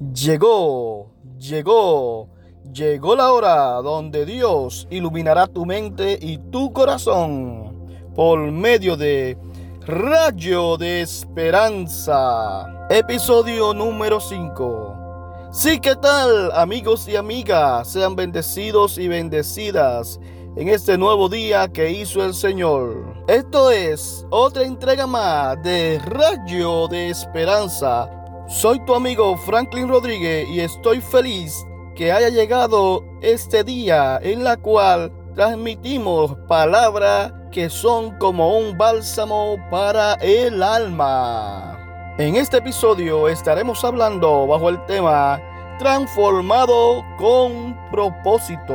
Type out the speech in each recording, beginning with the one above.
Llegó, llegó, llegó la hora donde Dios iluminará tu mente y tu corazón por medio de Rayo de Esperanza, episodio número 5. Sí, ¿qué tal amigos y amigas? Sean bendecidos y bendecidas en este nuevo día que hizo el Señor. Esto es otra entrega más de Rayo de Esperanza soy tu amigo Franklin Rodríguez y estoy feliz que haya llegado este día en la cual transmitimos palabras que son como un bálsamo para el alma. En este episodio estaremos hablando bajo el tema transformado con propósito.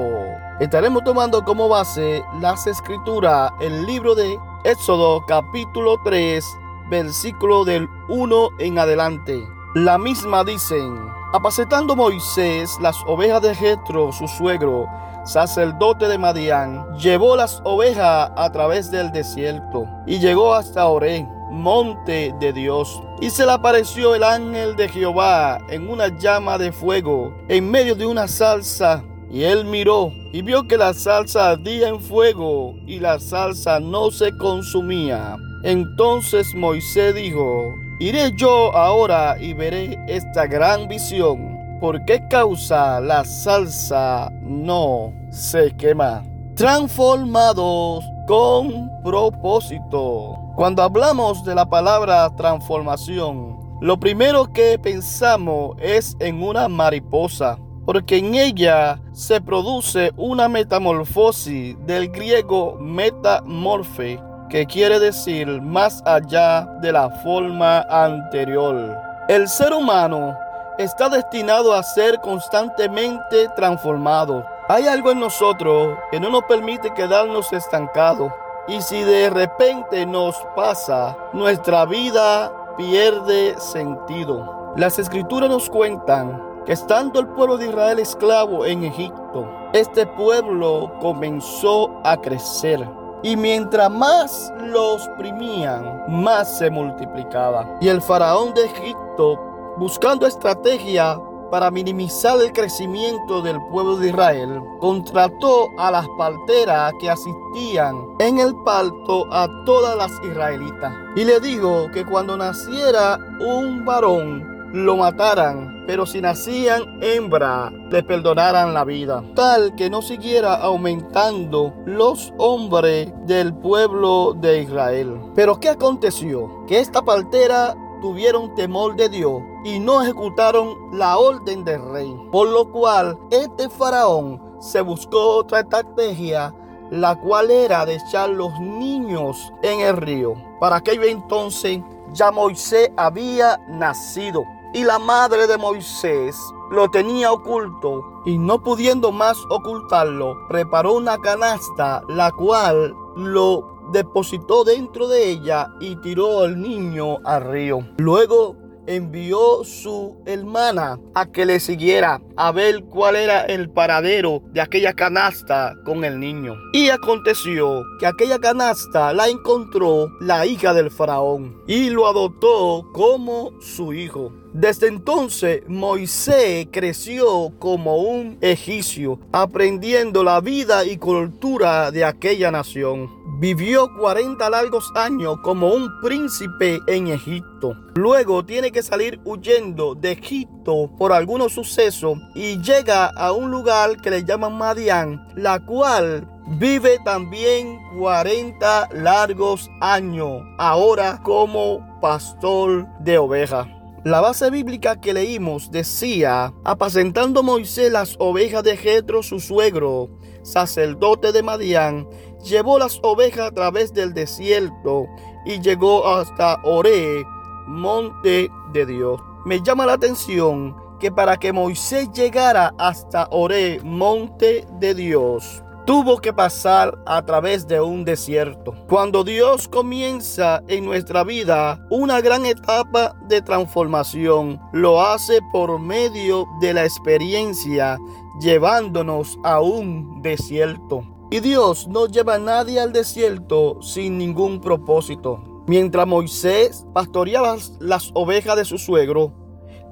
Estaremos tomando como base las escrituras, el libro de Éxodo capítulo 3, versículo del 1 en adelante. La misma dicen, apacetando Moisés las ovejas de Jetro, su suegro, sacerdote de Madián, llevó las ovejas a través del desierto y llegó hasta Oré, monte de Dios. Y se le apareció el ángel de Jehová en una llama de fuego, en medio de una salsa. Y él miró y vio que la salsa ardía en fuego y la salsa no se consumía. Entonces Moisés dijo, Iré yo ahora y veré esta gran visión. ¿Por qué causa la salsa no se quema? Transformados con propósito. Cuando hablamos de la palabra transformación, lo primero que pensamos es en una mariposa, porque en ella se produce una metamorfosis del griego metamorfe que quiere decir más allá de la forma anterior. El ser humano está destinado a ser constantemente transformado. Hay algo en nosotros que no nos permite quedarnos estancados. Y si de repente nos pasa, nuestra vida pierde sentido. Las escrituras nos cuentan que estando el pueblo de Israel esclavo en Egipto, este pueblo comenzó a crecer y mientras más los oprimían, más se multiplicaba. Y el faraón de Egipto, buscando estrategia para minimizar el crecimiento del pueblo de Israel, contrató a las parteras que asistían en el parto a todas las israelitas. Y le dijo que cuando naciera un varón, lo mataran, pero si nacían hembra, le perdonaran la vida, tal que no siguiera aumentando los hombres del pueblo de Israel. Pero ¿qué aconteció? Que esta partera tuvieron temor de Dios y no ejecutaron la orden del rey, por lo cual este faraón se buscó otra estrategia la cual era de echar los niños en el río. Para aquello entonces ya Moisés había nacido y la madre de Moisés lo tenía oculto y no pudiendo más ocultarlo, preparó una canasta, la cual lo depositó dentro de ella y tiró al niño al río. Luego envió su hermana a que le siguiera a ver cuál era el paradero de aquella canasta con el niño. Y aconteció que aquella canasta la encontró la hija del faraón y lo adoptó como su hijo. Desde entonces Moisés creció como un egipcio, aprendiendo la vida y cultura de aquella nación. Vivió 40 largos años como un príncipe en Egipto. Luego tiene que salir huyendo de Egipto por algunos sucesos y llega a un lugar que le llaman Madián, la cual vive también 40 largos años, ahora como pastor de ovejas. La base bíblica que leímos decía, apacentando Moisés las ovejas de Jetro su suegro, sacerdote de Madián, llevó las ovejas a través del desierto y llegó hasta Oré, monte de Dios. Me llama la atención que para que Moisés llegara hasta Oré, monte de Dios, tuvo que pasar a través de un desierto. Cuando Dios comienza en nuestra vida una gran etapa de transformación, lo hace por medio de la experiencia, llevándonos a un desierto. Y Dios no lleva a nadie al desierto sin ningún propósito. Mientras Moisés pastoreaba las ovejas de su suegro,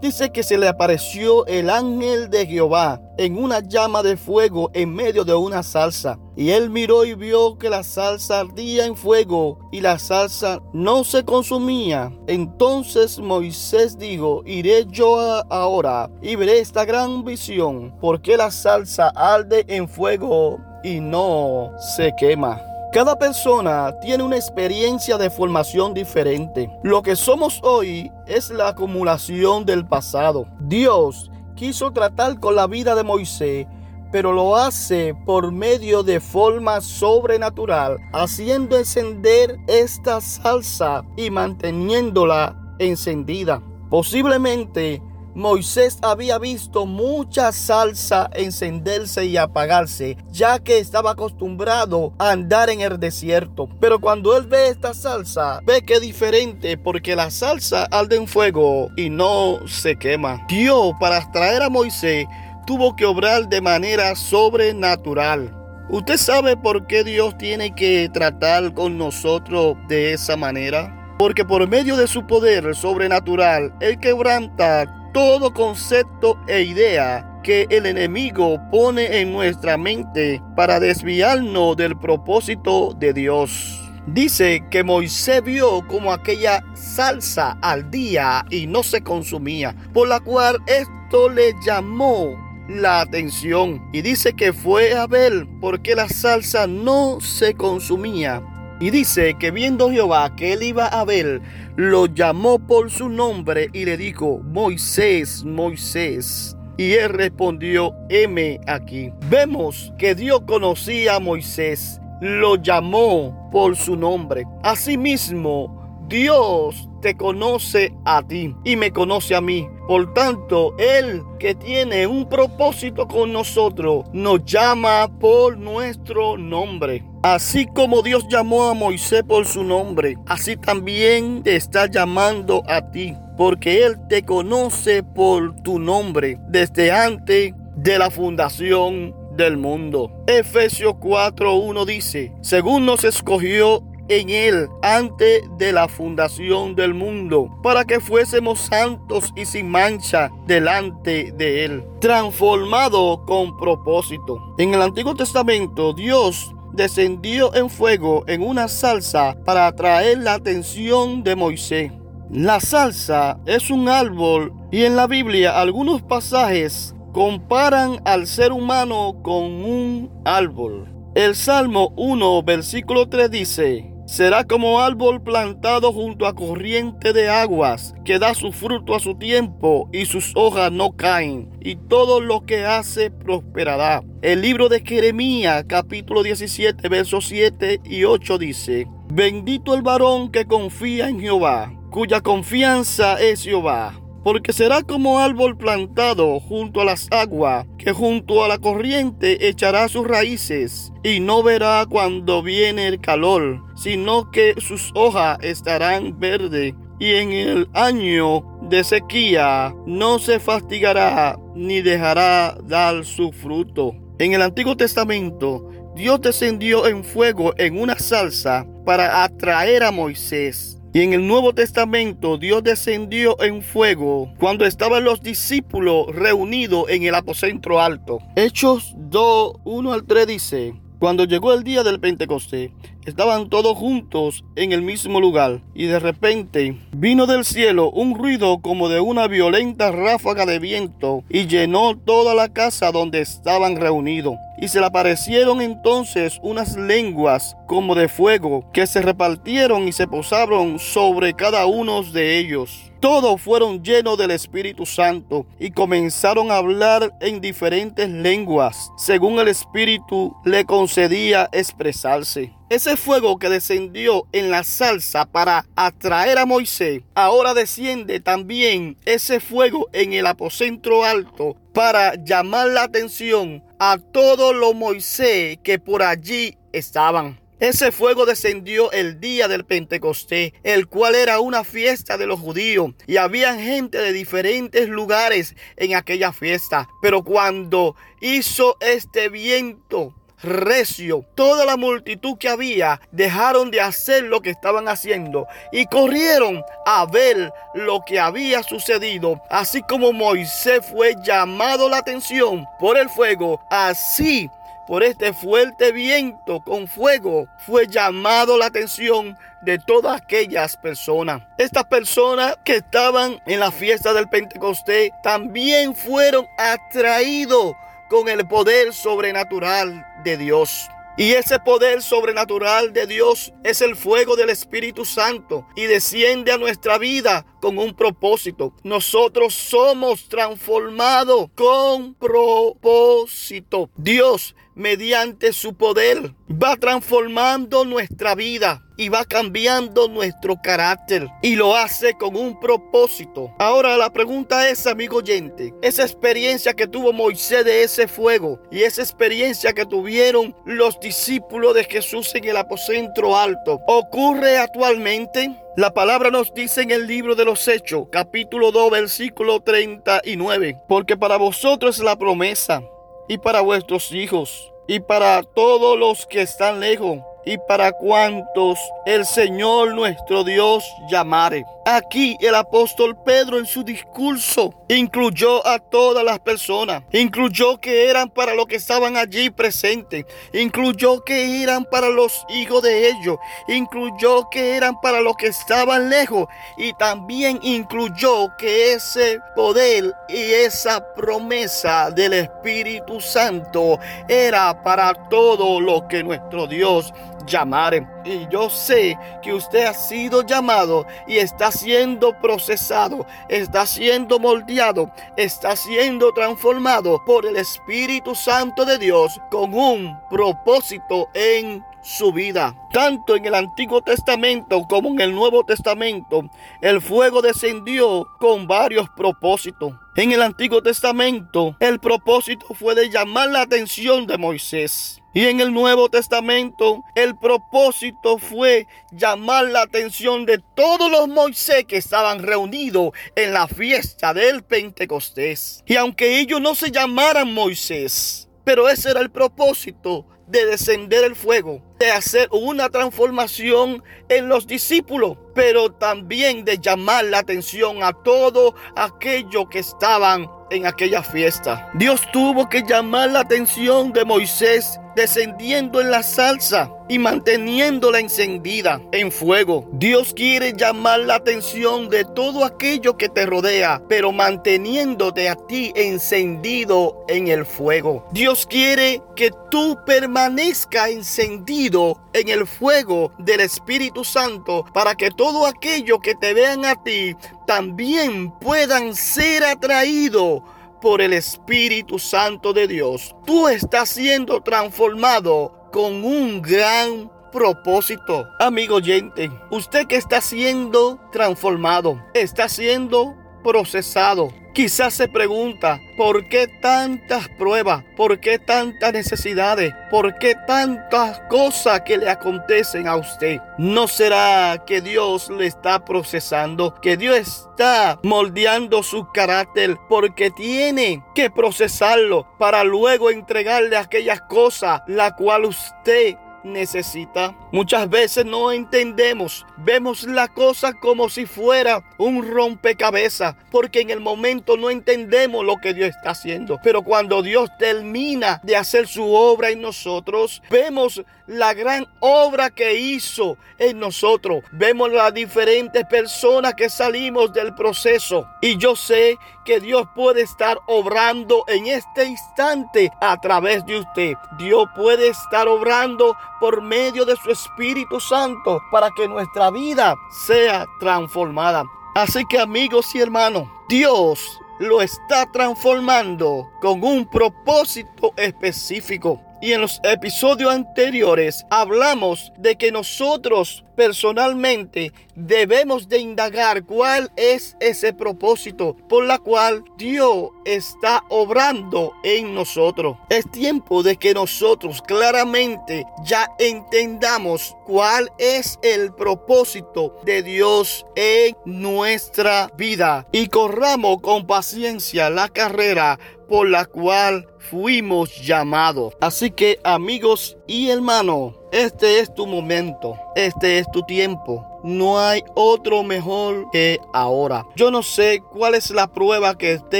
dice que se le apareció el ángel de Jehová en una llama de fuego en medio de una salsa. Y él miró y vio que la salsa ardía en fuego y la salsa no se consumía. Entonces Moisés dijo, iré yo ahora y veré esta gran visión, porque la salsa arde en fuego y no se quema. Cada persona tiene una experiencia de formación diferente. Lo que somos hoy es la acumulación del pasado. Dios quiso tratar con la vida de Moisés, pero lo hace por medio de forma sobrenatural, haciendo encender esta salsa y manteniéndola encendida. Posiblemente Moisés había visto mucha salsa encenderse y apagarse, ya que estaba acostumbrado a andar en el desierto. Pero cuando él ve esta salsa, ve que es diferente porque la salsa arde en fuego y no se quema. Dios, para traer a Moisés, tuvo que obrar de manera sobrenatural. ¿Usted sabe por qué Dios tiene que tratar con nosotros de esa manera? Porque por medio de su poder sobrenatural, Él quebranta todo concepto e idea que el enemigo pone en nuestra mente para desviarnos del propósito de Dios. Dice que Moisés vio como aquella salsa al día y no se consumía, por la cual esto le llamó la atención y dice que fue a ver porque la salsa no se consumía. Y dice que viendo Jehová que él iba a ver, lo llamó por su nombre y le dijo, Moisés, Moisés. Y él respondió, heme aquí. Vemos que Dios conocía a Moisés, lo llamó por su nombre. Asimismo, Dios te conoce a ti y me conoce a mí. Por tanto, Él que tiene un propósito con nosotros, nos llama por nuestro nombre. Así como Dios llamó a Moisés por su nombre, así también te está llamando a ti, porque Él te conoce por tu nombre desde antes de la fundación del mundo. Efesios 4.1 dice, según nos escogió en Él antes de la fundación del mundo, para que fuésemos santos y sin mancha delante de Él, transformado con propósito. En el Antiguo Testamento, Dios descendió en fuego en una salsa para atraer la atención de Moisés. La salsa es un árbol y en la Biblia algunos pasajes comparan al ser humano con un árbol. El Salmo 1, versículo 3 dice, Será como árbol plantado junto a corriente de aguas, que da su fruto a su tiempo y sus hojas no caen, y todo lo que hace prosperará. El libro de Jeremías, capítulo 17, versos 7 y 8 dice, Bendito el varón que confía en Jehová, cuya confianza es Jehová porque será como árbol plantado junto a las aguas, que junto a la corriente echará sus raíces, y no verá cuando viene el calor, sino que sus hojas estarán verdes, y en el año de sequía no se fastigará ni dejará dar su fruto. En el Antiguo Testamento, Dios descendió en fuego en una salsa para atraer a Moisés y en el Nuevo Testamento Dios descendió en fuego cuando estaban los discípulos reunidos en el aposento alto. Hechos 2, 1 al 3 dice, cuando llegó el día del Pentecostés, estaban todos juntos en el mismo lugar y de repente vino del cielo un ruido como de una violenta ráfaga de viento y llenó toda la casa donde estaban reunidos. Y se le aparecieron entonces unas lenguas como de fuego que se repartieron y se posaron sobre cada uno de ellos. Todos fueron llenos del Espíritu Santo y comenzaron a hablar en diferentes lenguas, según el Espíritu le concedía expresarse. Ese fuego que descendió en la salsa para atraer a Moisés, ahora desciende también ese fuego en el aposento alto para llamar la atención a todos los Moisés que por allí estaban. Ese fuego descendió el día del Pentecostés, el cual era una fiesta de los judíos, y había gente de diferentes lugares en aquella fiesta. Pero cuando hizo este viento, recio. Toda la multitud que había dejaron de hacer lo que estaban haciendo y corrieron a ver lo que había sucedido. Así como Moisés fue llamado la atención por el fuego, así por este fuerte viento con fuego fue llamado la atención de todas aquellas personas. Estas personas que estaban en la fiesta del Pentecostés también fueron atraídos con el poder sobrenatural de Dios. Y ese poder sobrenatural de Dios es el fuego del Espíritu Santo y desciende a nuestra vida con un propósito. Nosotros somos transformados con propósito. Dios mediante su poder, va transformando nuestra vida y va cambiando nuestro carácter y lo hace con un propósito. Ahora la pregunta es, amigo oyente, esa experiencia que tuvo Moisés de ese fuego y esa experiencia que tuvieron los discípulos de Jesús en el aposento alto, ¿ocurre actualmente? La palabra nos dice en el libro de los Hechos, capítulo 2, versículo 39, porque para vosotros es la promesa y para vuestros hijos y para todos los que están lejos y para cuantos el Señor nuestro Dios llamare. Aquí el apóstol Pedro en su discurso incluyó a todas las personas, incluyó que eran para los que estaban allí presentes, incluyó que eran para los hijos de ellos, incluyó que eran para los que estaban lejos. Y también incluyó que ese poder y esa promesa del Espíritu Santo era para todo lo que nuestro Dios llamare. Y yo sé que usted ha sido llamado y está siendo procesado, está siendo moldeado, está siendo transformado por el Espíritu Santo de Dios con un propósito en su vida. Tanto en el Antiguo Testamento como en el Nuevo Testamento, el fuego descendió con varios propósitos. En el Antiguo Testamento, el propósito fue de llamar la atención de Moisés. Y en el Nuevo Testamento, el propósito fue llamar la atención de todos los Moisés que estaban reunidos en la fiesta del Pentecostés. Y aunque ellos no se llamaran Moisés, pero ese era el propósito de descender el fuego, de hacer una transformación en los discípulos, pero también de llamar la atención a todos aquellos que estaban en aquella fiesta. Dios tuvo que llamar la atención de Moisés descendiendo en la salsa y manteniéndola encendida en fuego. Dios quiere llamar la atención de todo aquello que te rodea, pero manteniéndote a ti encendido en el fuego. Dios quiere que tú permanezca encendido en el fuego del Espíritu Santo para que todo aquello que te vean a ti también puedan ser atraídos por el Espíritu Santo de Dios. Tú estás siendo transformado con un gran propósito. Amigo oyente, usted que está siendo transformado, está siendo procesado, Quizás se pregunta, ¿por qué tantas pruebas? ¿Por qué tantas necesidades? ¿Por qué tantas cosas que le acontecen a usted? ¿No será que Dios le está procesando? Que Dios está moldeando su carácter porque tiene que procesarlo para luego entregarle aquellas cosas la cual usted necesita. Muchas veces no entendemos, vemos la cosa como si fuera un rompecabezas, porque en el momento no entendemos lo que Dios está haciendo. Pero cuando Dios termina de hacer su obra en nosotros, vemos la gran obra que hizo en nosotros. Vemos las diferentes personas que salimos del proceso. Y yo sé que Dios puede estar obrando en este instante a través de usted. Dios puede estar obrando por medio de su Espíritu Santo para que nuestra vida sea transformada. Así que amigos y hermanos, Dios lo está transformando con un propósito específico. Y en los episodios anteriores hablamos de que nosotros personalmente debemos de indagar cuál es ese propósito por la cual Dios está obrando en nosotros. Es tiempo de que nosotros claramente ya entendamos cuál es el propósito de Dios en nuestra vida y corramos con paciencia la carrera por la cual fuimos llamados. Así que amigos y hermanos, este es tu momento, este es tu tiempo. No hay otro mejor que ahora. Yo no sé cuál es la prueba que usted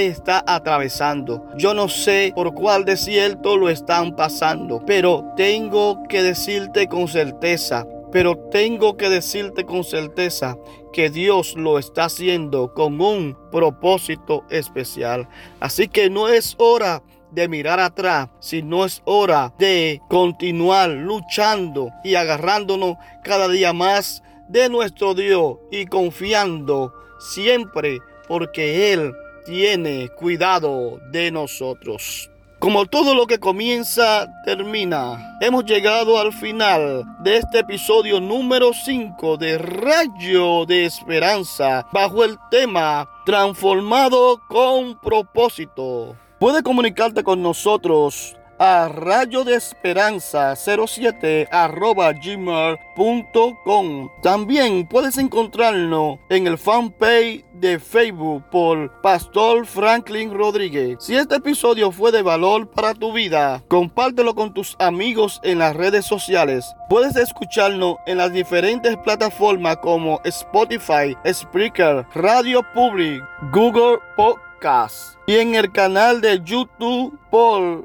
está atravesando. Yo no sé por cuál desierto lo están pasando. Pero tengo que decirte con certeza pero tengo que decirte con certeza que Dios lo está haciendo con un propósito especial. Así que no es hora de mirar atrás, sino es hora de continuar luchando y agarrándonos cada día más de nuestro Dios y confiando siempre porque Él tiene cuidado de nosotros. Como todo lo que comienza, termina. Hemos llegado al final de este episodio número 5 de Rayo de Esperanza bajo el tema Transformado con propósito. Puede comunicarte con nosotros a rayo de esperanza 07 arroba gmail.com. También puedes encontrarnos en el fanpage de Facebook por Pastor Franklin Rodríguez. Si este episodio fue de valor para tu vida, compártelo con tus amigos en las redes sociales. Puedes escucharnos en las diferentes plataformas como Spotify, Spreaker, Radio Public, Google Podcast y en el canal de YouTube por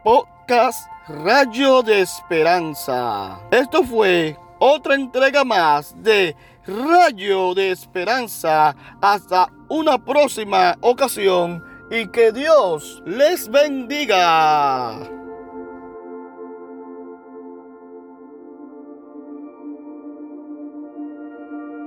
Rayo de Esperanza. Esto fue otra entrega más de Rayo de Esperanza. Hasta una próxima ocasión y que Dios les bendiga.